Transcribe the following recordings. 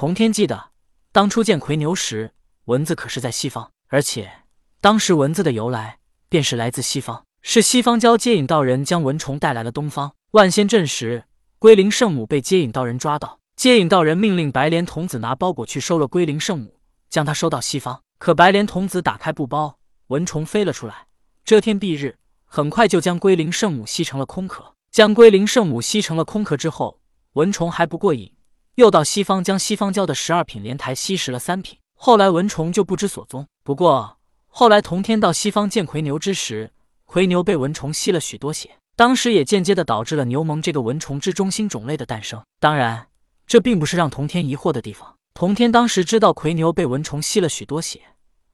童天记得，当初见魁牛时，蚊子可是在西方，而且当时蚊子的由来便是来自西方，是西方教接引道人将蚊虫带来了东方。万仙阵时，龟灵圣母被接引道人抓到，接引道人命令白莲童子拿包裹去收了龟灵圣母，将她收到西方。可白莲童子打开布包，蚊虫飞了出来，遮天蔽日，很快就将龟灵圣母吸成了空壳。将龟灵圣母吸成了空壳之后，蚊虫还不过瘾，又到西方将西方教的十二品莲台吸食了三品。后来蚊虫就不知所踪。不过后来童天到西方见奎牛之时，奎牛被蚊虫吸了许多血。当时也间接的导致了牛虻这个蚊虫之中心种类的诞生。当然，这并不是让童天疑惑的地方。童天当时知道奎牛被蚊虫吸了许多血，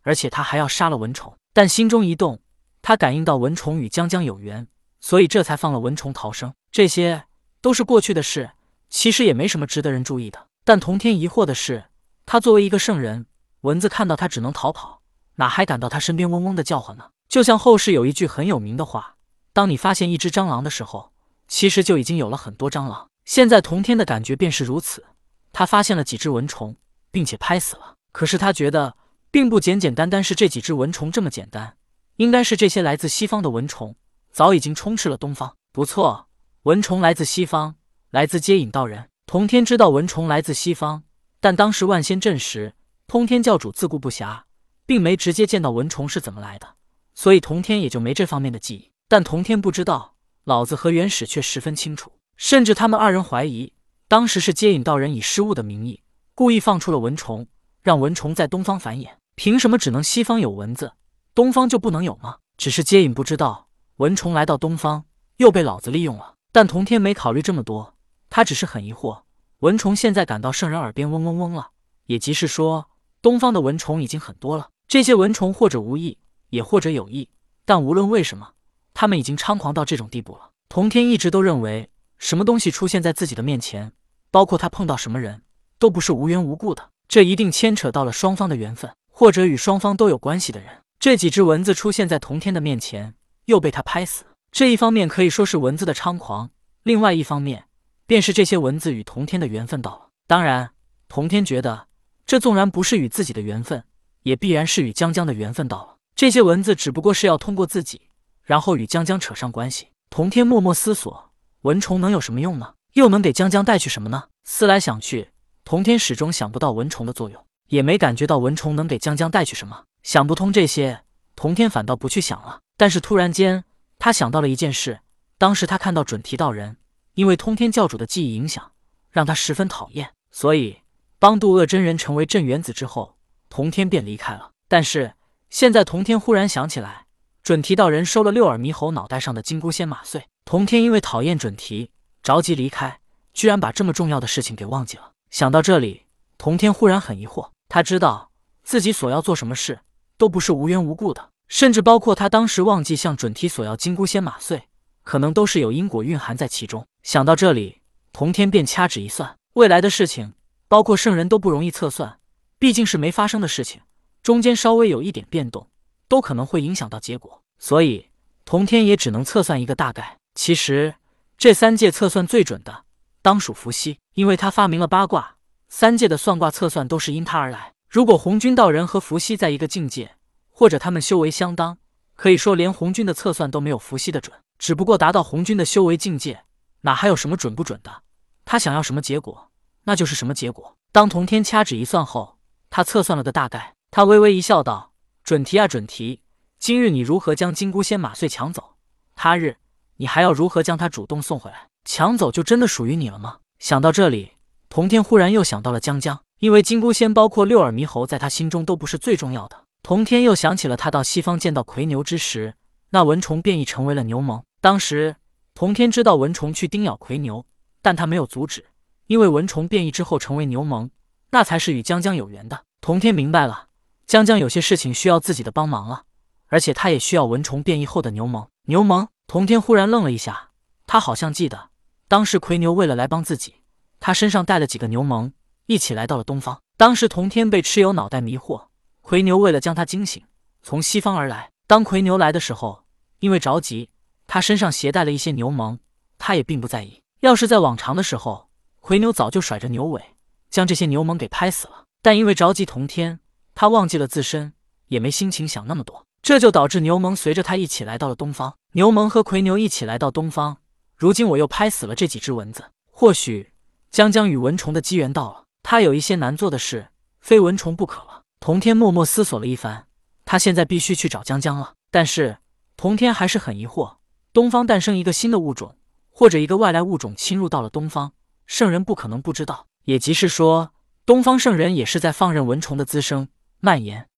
而且他还要杀了蚊虫，但心中一动，他感应到蚊虫与江江有缘，所以这才放了蚊虫逃生。这些都是过去的事，其实也没什么值得人注意的。但童天疑惑的是，他作为一个圣人，蚊子看到他只能逃跑，哪还敢到他身边嗡嗡的叫唤呢？就像后世有一句很有名的话。当你发现一只蟑螂的时候，其实就已经有了很多蟑螂。现在童天的感觉便是如此，他发现了几只蚊虫，并且拍死了。可是他觉得并不简简单单是这几只蚊虫这么简单，应该是这些来自西方的蚊虫早已经充斥了东方。不错，蚊虫来自西方，来自接引道人。童天知道蚊虫来自西方，但当时万仙阵时，通天教主自顾不暇，并没直接见到蚊虫是怎么来的，所以童天也就没这方面的记忆。但童天不知道，老子和元始却十分清楚，甚至他们二人怀疑，当时是接引道人以失误的名义，故意放出了蚊虫，让蚊虫在东方繁衍。凭什么只能西方有蚊子，东方就不能有吗？只是接引不知道，蚊虫来到东方又被老子利用了。但童天没考虑这么多，他只是很疑惑，蚊虫现在赶到圣人耳边嗡嗡嗡了，也即是说，东方的蚊虫已经很多了。这些蚊虫或者无意，也或者有意，但无论为什么。他们已经猖狂到这种地步了。童天一直都认为，什么东西出现在自己的面前，包括他碰到什么人，都不是无缘无故的，这一定牵扯到了双方的缘分，或者与双方都有关系的人。这几只蚊子出现在童天的面前，又被他拍死，这一方面可以说是蚊子的猖狂，另外一方面，便是这些蚊子与童天的缘分到了。当然，童天觉得，这纵然不是与自己的缘分，也必然是与江江的缘分到了。这些蚊子只不过是要通过自己。然后与江江扯上关系。童天默默思索：蚊虫能有什么用呢？又能给江江带去什么呢？思来想去，童天始终想不到蚊虫的作用，也没感觉到蚊虫能给江江带去什么。想不通这些，童天反倒不去想了。但是突然间，他想到了一件事：当时他看到准提道人，因为通天教主的记忆影响，让他十分讨厌，所以帮渡恶真人成为镇元子之后，童天便离开了。但是现在，童天忽然想起来。准提道人收了六耳猕猴脑袋上的金箍仙马穗，童天因为讨厌准提，着急离开，居然把这么重要的事情给忘记了。想到这里，童天忽然很疑惑。他知道自己所要做什么事都不是无缘无故的，甚至包括他当时忘记向准提索要金箍仙马穗，可能都是有因果蕴含在其中。想到这里，童天便掐指一算，未来的事情，包括圣人都不容易测算，毕竟是没发生的事情，中间稍微有一点变动。都可能会影响到结果，所以童天也只能测算一个大概。其实这三界测算最准的，当属伏羲，因为他发明了八卦，三界的算卦测算都是因他而来。如果红军道人和伏羲在一个境界，或者他们修为相当，可以说连红军的测算都没有伏羲的准。只不过达到红军的修为境界，哪还有什么准不准的？他想要什么结果，那就是什么结果。当童天掐指一算后，他测算了个大概，他微微一笑，道。准提啊，准提！今日你如何将金箍仙马穗抢走？他日你还要如何将他主动送回来？抢走就真的属于你了吗？想到这里，童天忽然又想到了江江，因为金箍仙包括六耳猕猴，在他心中都不是最重要的。童天又想起了他到西方见到奎牛之时，那蚊虫变异成为了牛虻。当时童天知道蚊虫去叮咬魁牛，但他没有阻止，因为蚊虫变异之后成为牛虻，那才是与江江有缘的。童天明白了。江江有些事情需要自己的帮忙了，而且他也需要蚊虫变异后的牛虻。牛虻，童天忽然愣了一下，他好像记得，当时魁牛为了来帮自己，他身上带了几个牛虻，一起来到了东方。当时童天被蚩尤脑袋迷惑，魁牛为了将他惊醒，从西方而来。当奎牛来的时候，因为着急，他身上携带了一些牛虻，他也并不在意。要是在往常的时候，奎牛早就甩着牛尾，将这些牛虻给拍死了。但因为着急同天，他忘记了自身，也没心情想那么多。这就导致牛虻随着他一起来到了东方。牛虻和奎牛一起来到东方，如今我又拍死了这几只蚊子，或许江江与蚊虫的机缘到了。他有一些难做的事，非蚊虫不可了。童天默默思索了一番，他现在必须去找江江了。但是童天还是很疑惑：东方诞生一个新的物种，或者一个外来物种侵入到了东方，圣人不可能不知道。也即是说，东方圣人也是在放任蚊虫的滋生蔓延。